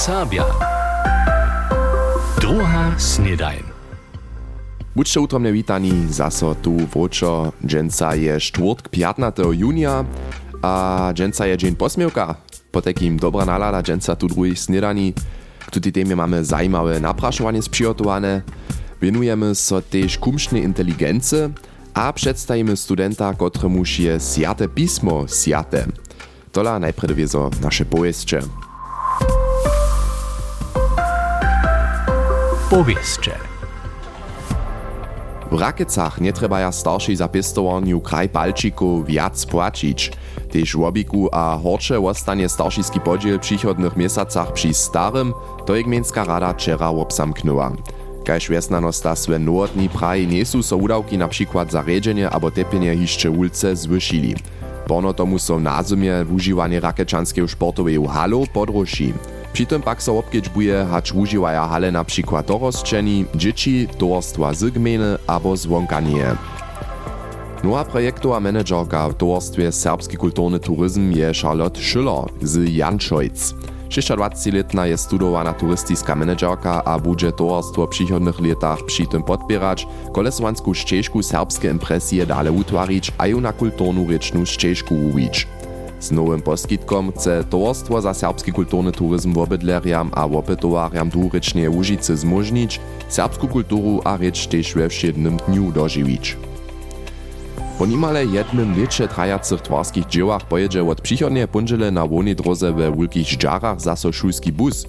Sabia. Druga snedajn. Buďte utromne witani, zaso tu vočo, dženca je štvrtk 15. junia, a dženca je dzień posmievka. Po takim dobra nalada dženca tu druhých snedani. K tutej témie mamy zajímawe naprašovanie sprzygotowane. Venujemy so tež kumšnej inteligence a przedstawimy studenta, kotremuž je sjate pismo sjate. Tola najprede wiezo nasze pojeździe. Powieszcze. W Rakecach nie treba ja starszej zapistowaniu kraj palčiku viac płacić. Tež w obiku a horče ostanie staršijski podziel w przychodnych miesacach przy starym, to jak Mięska Rada wczera obsamknęła. Kaž vesnano sta sve nowotni praji niesu so udawki na przykład za redzenie abo tepienie hišće ulce zwyšili. Pono tomu so na zimie używanie rakečanskiego sportowej halu podroši. Tym pak so obkedźbuje, hacz używaja hale na przykład dorosczeni, dzieci, towarstwa z gminy abo zwonkanie. Nowa projektowa menedżerka w towarstwie Serbski Kulturny Turyzm je Charlotte Schüller z Janczojc. 26-letna je studowana turystiska menedżerka a budże towarstwo w przychodnych latach przy tym podpierać, kolesłansku ścieżku serbskie impresje dale utwarić, a ją na kulturnu ryczną ścieżku uwić. Z nowym poskitkom chce towarstwo za serbski kulturny turyzm wobydleriam a wopytowariam dwurycznie Łużycy zmożnić, serbsku kulturu a rycz też we wszednym dniu dożywić. Po nimale jednym wiecie trajacych twarskich dziełach pojedzie od przychodnie punżele na łonej drodze we wielkich żdżarach zaso szulski bus.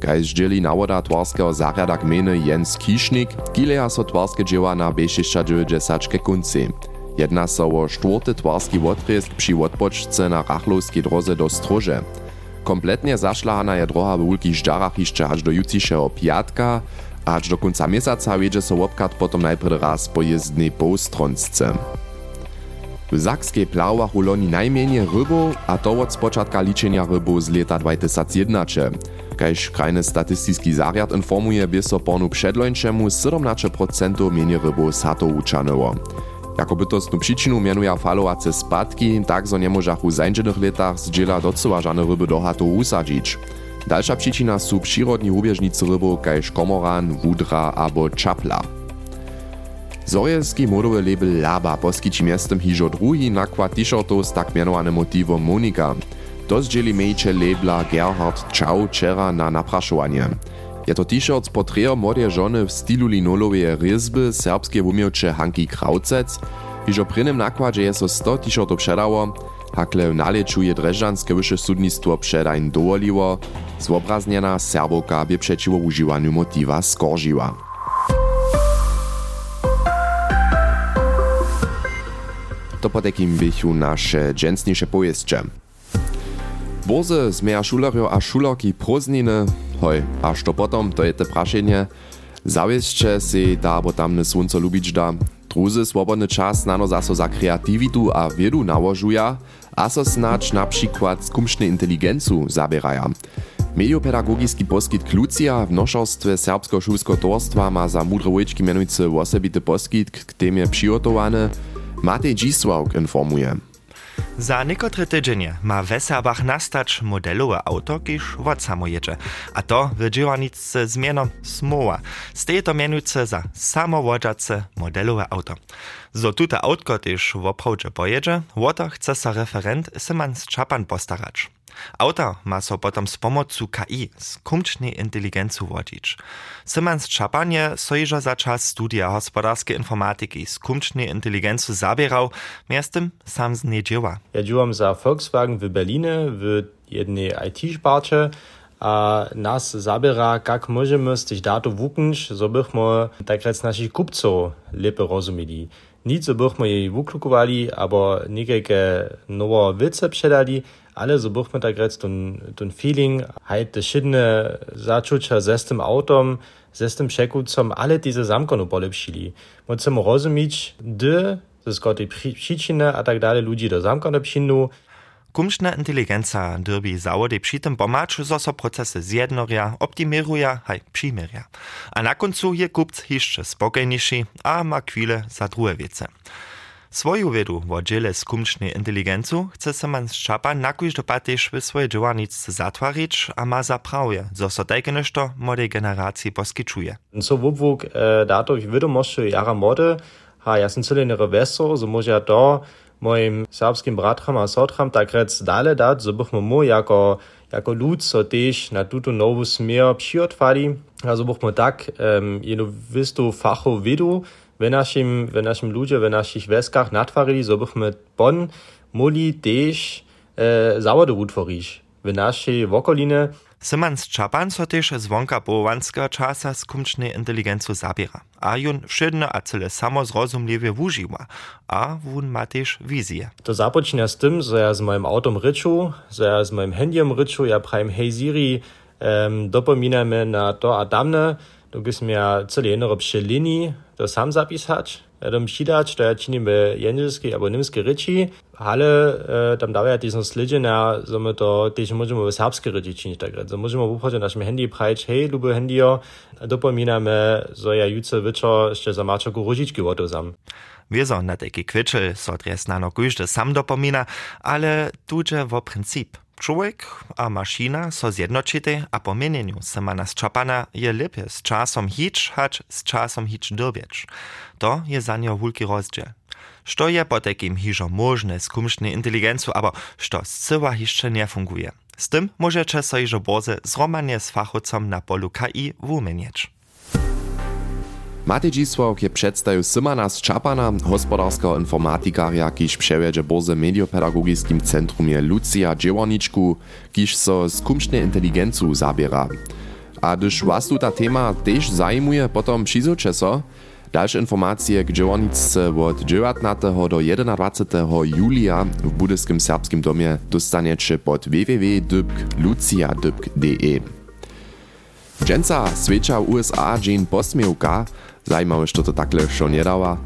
Kaj zdzieli nawoda twarskeho zarjada gminy Jens Kisznik, kileja so twarskie dzieła na B690 ke kunci. Jedna so o czwarty twarski odrezk przy odpoczce na rachlowskiej drodze do Stroże. Kompletnie zaszlahana je droga w wielkich żdżarach jeszcze aż do jutrzejszego piatka, aż do końca miesiąca wiedzie so obkat potom najpierw raz po jezdnej półstronsce. W Zakskiej plałach u loni najmniej rybów, a to od spočatka liczenia rybów z lata 2011. Kajż krajny statystyczny zariad informuje, by so ponu przedlończemu 17% mniej rybów sato uczanyło. Jako bytostnu przyczynu mianuje falowace spadki, tak zo nie możach w zańczonych latach zdziela doceła żadne ryby do hatu usadzić. Dalsza przyczyna są przyrodni hubieżnicy rybów, kajż komoran, wudra albo czapla. Zorjelski modowy label Laba poskiči miestem hižo drugi nakład t-shirtów z tak mianowanym motywem Monika. To zdzieli mejcze labela Gerhard Czau wczera na napraszowanie. Je to t-shirt z portretem młodej żony w stylu linolowej ryzby serbskie umiewcze Hanki Kraucec. Hižo prynym nakładzie je so 100 t-shirtów przedało, hakle w naleczu je Dreżanskie wyższe sudnictwo przedań dowoliło, zobrazniena serbowka by przeciwo używaniu motywa skoržiła. To po takim bychu nasze dżęsniejsze pojeździe. Boze zmieja šulerjo a šulerki prózdniny, hoj, aż to potom, to je te prašenje, zawieźcie si da bo tamne słońce lubić da, druzy swobodny czas nano zaso za kreativitu a wiedu nałożuja, a so snacz na przykład skumszny inteligencu zabieraja. Mediopedagogiski poskit Klucia w noszostwie Serbskiego Szulskiego Torstwa ma za mudre łyczki mianujcy osobity poskit, k temie przygotowany, Matej Dzisławk informuje. Za niekotre tydzienie ma w Serbach nastać modelowe auto, kiż wod samo jedzie. A to w działanicy zmianą smoła. Steje to mianujce za samowodzace modelowe auto. Zo tute autko też w oprawdzie pojedzie, woto chce sa referent Syman Czapan postarać. Auta ma so potom z pomocą KI, z kumcznej inteligencji wodzić. Simans Czapanie sojża za czas studia hospodarskiej informatyki z kumcznej inteligencji zabierał, miastem sam z nie dzieła. Ja działam za Volkswagen w Berlinie w jednej IT-szparcie, a nas zabiera, jak możemy z tych datów wuknąć, so bychmy tak rec naszych kupców lepiej rozumieli. Nic, so bychmy jej wuklukowali, albo niekajke nowe wice przedali, ale so bychmy tak rec ten, ten feeling, halt te szydne zaczucia ze tym autom, ze tym przekucom, ale diese zamkonu polepszyli. Możemy rozumieć, gdy ze skotej przyczyny a tak dalej ludzi do zamkonu przyjdą, Kumšna inteligenca derbi zawody przy tym pomacz, zo so procesy zjednoria, optimiruja, haj przymiria. A na końcu je kupc jeszcze spokojniejszy, a ma chwilę za drugie wiece. Swoju wiedu o dziele skumcznej inteligencu chce Simon Szczapa na kujżdopa też w swojej działanicy zatwarić, a ma zaprawie, zo so tajke nešto młodej generacji poskiczuje. So wubwuk e, dato wiadomości jara młode, ha ja sam cyle weso, so może to moim serbskim bratram a sotram tak rec dale dać, so bychmy mu jako, jako lud so też na tuto nowu smier przyotwali, a so bychmy tak um, jedno wistu fachu wiedu, w naszym, w naszym ludzie, w naszych weskach natwarili, so bychmy bon muli też e, zawody utworić. W naszej wokolinie Simans Čapan so też zwonka połowanskiego czasa skumcznej inteligencu zabiera, a jun wszedne a cyle samo zrozumliwie wużywa, a wun ma też wizję. To zapoczyna z tym, że ja z moim autom ryczu, że ja z moim handiem ryczu, ja prajem hej Siri, um, dopominamy na to a damne, to gis mir cyle jenero przy linii, to sam zapisać, Adam přidać, to ja činím ve jenželskiej albo niemskiej ryci, ale e, tam daje diesen slidzie na, so my to też możemy w serbskiej ryci czynić tak. So możemy w na naszym handy prać, hej, lubię handio, dopominamy, so ja jutro wieczór jeszcze za wodą sam. Wieso na taki kwitschel so dres na no sam dopomina, ale tuże wo princip. Człowiek a maszyna so zjednoczyte, a po mienieniu Simana Szczapana je lepiej z czasem hić, hać z czasem hić dobieć. To je za nią wielki rozdział. Što je po takim hižo możne z kumsznej inteligencu, aber što zcyła jeszcze nie funguje. Z tym możecie so hižo boze zromanie z fachowcom na polu KI wumienieć. Matej Dzisławk je przedstawił Simana z Czapana, hospodarskiego informatikarja, kiż przewiedzie Boze Mediopedagogiskim Centrum je Lucia Dziełoniczku, kiż so z kumsznej inteligencu zabiera. A gdyż was tu ta tema też zajmuje, potom przyzocie so, Dalsze informacje k dziełoniczce od 19 do 21 julia w Budyskim Serbskim Domie dostaniecie pod www.lucia.de. Dżęca swecza USA Jane Posmiewka Zajmawe, što to takle šo nedała.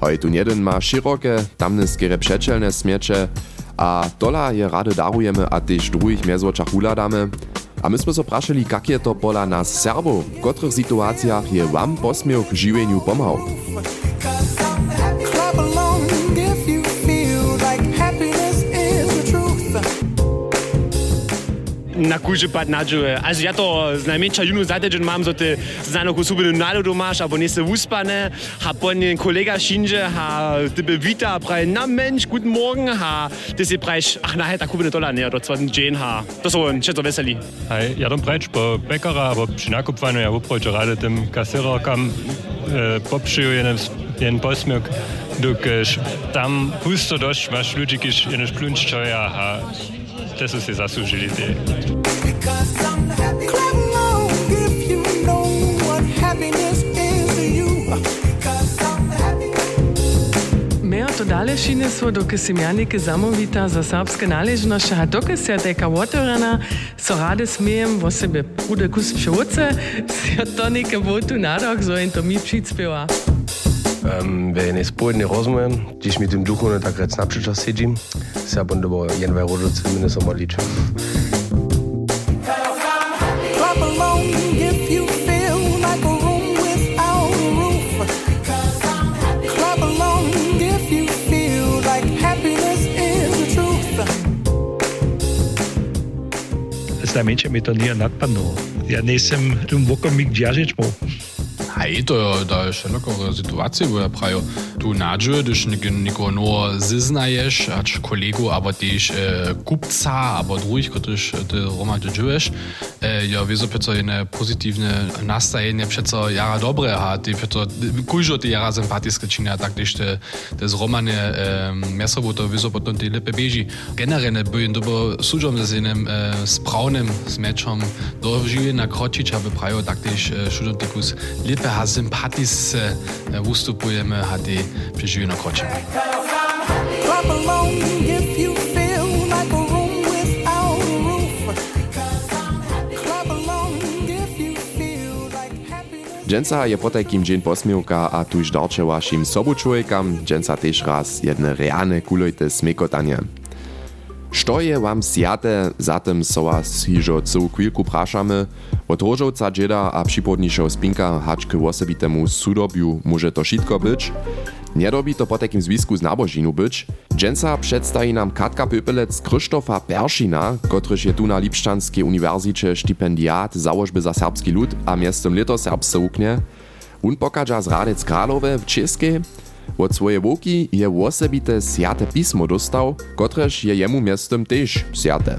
Hoj tu jeden ma široke, tamne skere przeczelne smiecze, a dola je rady darujemy, a też drugich mezwoczach huladamy. A my sme so prašali, kak je to pola nas Serbów, w których sytuacjach je wam posmiech żywieniu pomał. na kuži pa nađuje. A ja to najmenša junu zateđen mam za te znano ko subenu nalodu maš, a ne se uspane, ha ponen kolega šinže, ha tebe vita, pravi na menš, guten morgen, ha te si praviš, ah na heta kubine tola, ne, do cvatn džen, ha. To so on, četo veseli. Aj, ja tam preč po pekara, po šinakupanju, ja upročo radim kasirokam, eh, popšiju jenem jen posmjok, dok e, tam pusto doš, maš ljudi, kiš jenem šplunč čoja, ha te so si zaslužili te. od Alešine svo do Kesimjanike zamovita za srpske naležnoša, dokaj se je teka votorana, so rade smijem vo sebe pude kus pšoce, se je to neke votu narok, zo in to mi pšit speva. Um, wenn es spodnie rozumiem, gdzieś mi tym duchu tak jak na przyczas siedzim, se będę bo jen we rodzice zumindest einmal liczył. Znamenče mi to nije napadnulo. Ja nisam tu vokomik djažić mu. Hej, to, to je szeroko sytuacja, bo ja prajo Dunadje, deci neko novo zeznaješ, ač kolegu, abo tiš eh, kupca, aber drugih, kot tiš ti Roma doživeš, eh, jo vezo peco ene pozitivne nastajenje, peco jara dobre, a ti peco kužo die jara simpatijske činja, tak tiš te, te z Romane eh, mesovo to vezo potem ti lepe beži. Generalne bojen dobo sužom dass in einem äh, spravnem smečom doživljena kročiča, bi pravil, tak tiš eh, šudotikus äh, lepe, a simpatijske eh, vstupujeme, äh, a ti przeżyje na krocie. Dżęca je potajkim dzień posmiewka, a tuż darcze waszym sobuczłojkam, dżęca też raz jedne realne kulojte smekotanie. Što je wam sjate, zatem so was hižo celú chvíľku prašamy, od rožovca džeda a připodnišeho spinka hač k osobitemu sudobiu môže to šitko byť, Niedobi to po takim zwisku z nabožinu być. Dženca przedstawi nam Katka Pöpelec Krzysztofa Peršina, kotryż je tu na Lipšćanskiej uniwersycie stipendiat założby za serbski lud a miestem Lito Serbsce uknie. On pokaża z Radec Kralowe w Českej. Od swoje woki je osobite sjate pismo dostał, kotreż je jemu miestem też sjate.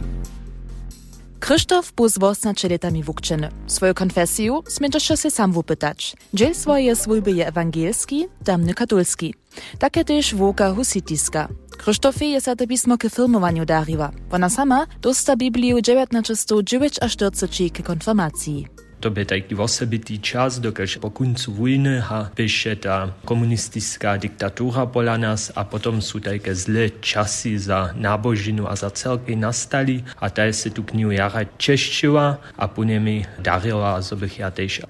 Krzysztof był z 18 latami wukczeny. Swoją konfesję smieczysz się sam wypytać. Dziel swoje swójby je ewangelski, damny katolski. Takie też woka husitiska. Krzysztofie je te pismo k filmowaniu dariła. Ona sama dosta Biblię 1949 aż 40 k konfirmacji. To by taki osobitý čas, dokud po koncu vojny ha píše ta komunistická diktatura pola nás a potom sú také zlé časy za nábožinu a za celky nastali a taj se tu knihu jara češčila a po mi darila, zo bych ja tež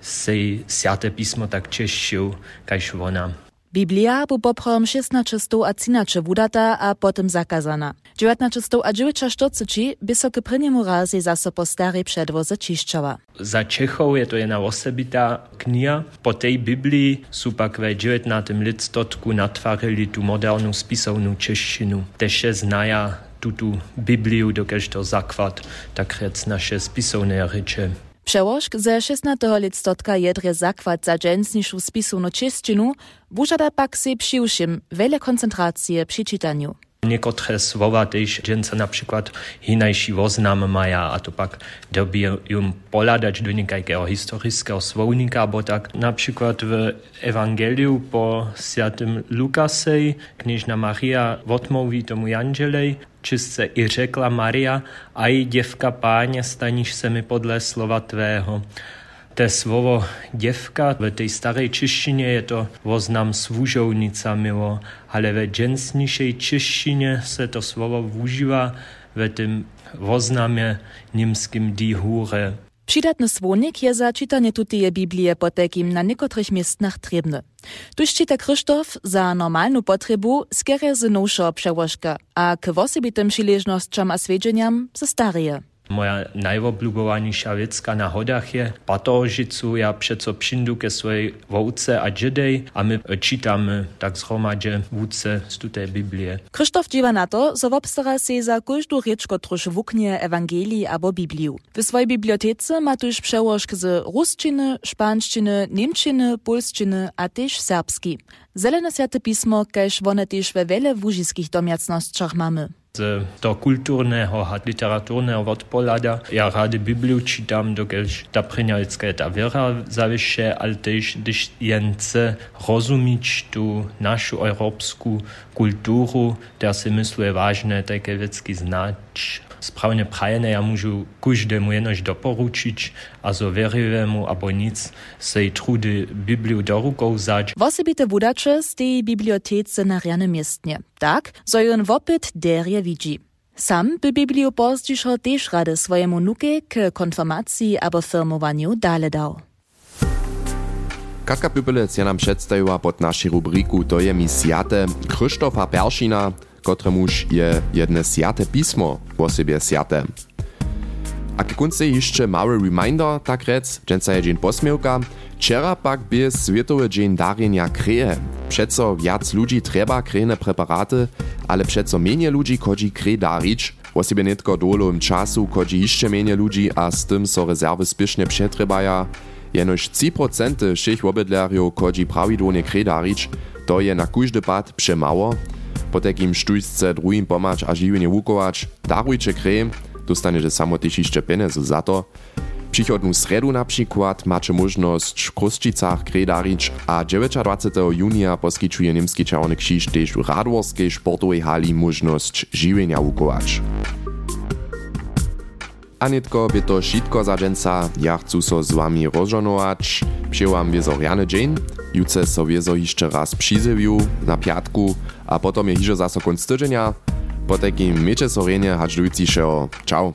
siate písmo tak češčil, kaž ona. Biblia bu poprom 1600 a 13 wudata a potem zakazana. 1900 a 1940 by so k prynjemu razie zaso po starej. Za Čechov je to jedna osobita kniha. Po tej Biblii sú pak ve 19. listotku natvarili tu modernu spisovnú češtinu. Tež znaja tutu Bibliu, dokež to zakwad, tak rec naše spisovné reče. Przełożk ze 16 listotka jedre zakład za dżęsniejszą spisowną czystinu, wużada pak se przyuszym wiele koncentracje przy czytaniu. Niektóre słowa też dżęca na przykład hinajsi woznam maja, a to pak dobi ją poladać do niejakiego historycznego słownika, bo tak na przykład w Ewangeliu po świętym Lukasej knieżna Maria odmówi tomu Jangelej, čistce i řekla Maria, a i děvka páně, staniš se mi podle slova tvého. To slovo děvka v tej starej češtině je to voznam svůžovnica milo, ale ve dženstnišej češtině se to slovo využívá ve tym voznamie niemskim die Hure. Přidatny słonik je za czytanie tutije Biblie po takim na niekotrych miejscach trebny. Tuż czyta Krzysztof za normalną potrebu skierie z przełożka, a k osobitym przyleżnościom a swiedzieniam ze stareje. Moja najobľúbovanejšia vecka na hodách je Patožicu. Ja přeco přindu ke svojej vouce a džedej a my čítame tak zhromadže vúce z tutej Biblie. Krzysztof dziwa na to, zo obstara se za każdą rzecz, którąż wuknie Ewangelii albo Bibliu. W swojej bibliotece ma tuż przełożk z ruszczyny, szpanszczyny, niemczyny, polszczyny, a też serbski. Zelene Święte Pismo, kaž one też we wiele wužiskich domiacnościach mamy. z toho kulturného a literaturného odpolada. Já rád Bibliu čítám, dokud ta přenělická ta věra zavěše, ale tež, když jen chce rozumíš tu našu evropskou kulturu, která si myslí vážné také věcky znač. Správně prajené já můžu každému jenož doporučit, a zo verivému abo nic sej trudy Bibliu do rukou zać. Wosebite wudacze z tej bibliotece na riane miestnie. Tak, so jon wopyt derje widzi. Sam by Bibliu pozdzišo też rady swojemu nuke k konfirmacji abo firmowaniu dale dał. Katka Püpelec je nam przedstawiła pod naszej rubriku To je mi sjate Krzysztofa Peršina, kotremuž je jedne sjate pismo po sobie sjate. A k konce jeszcze mały reminder, tak rec, dżęca je dzień posmiewka, Wczera pak by Światowy Dzień Darjenia Kreje. Przeco wiac ludzi trzeba krejne preparaty, ale przeco mniej ludzi kodzi krej darić, Wosibie netko dolowym czasu kodzi jeszcze mniej ludzi, a z tym so rezerwy spiesznie przetrebaja. Jenož 3% všich obydlerjów kodzi prawidłownie krej darić, to je na każdy pad przemało, po takim sztućce drugim pomać a žiwienie wukować, darujcie krem, dostaniecie samo też jeszcze pieniędzy za to. Przychodną sredu na przykład macie możność w Kruszczycach kredarić, a 29 junia poskiczuje Niemski Czerwony Krzyż też w Radworskiej sportowej hali możność żywienia wukować. A netko by to šitko za dženca, ja chcú so z wami rozžonować. Przyjęłam wiezo riany dzień, juce so wiezo jeszcze raz przyzywiu na piatku, a potom je hižo zaso konc potem miče Sorenje, hač Luci še o. Čau.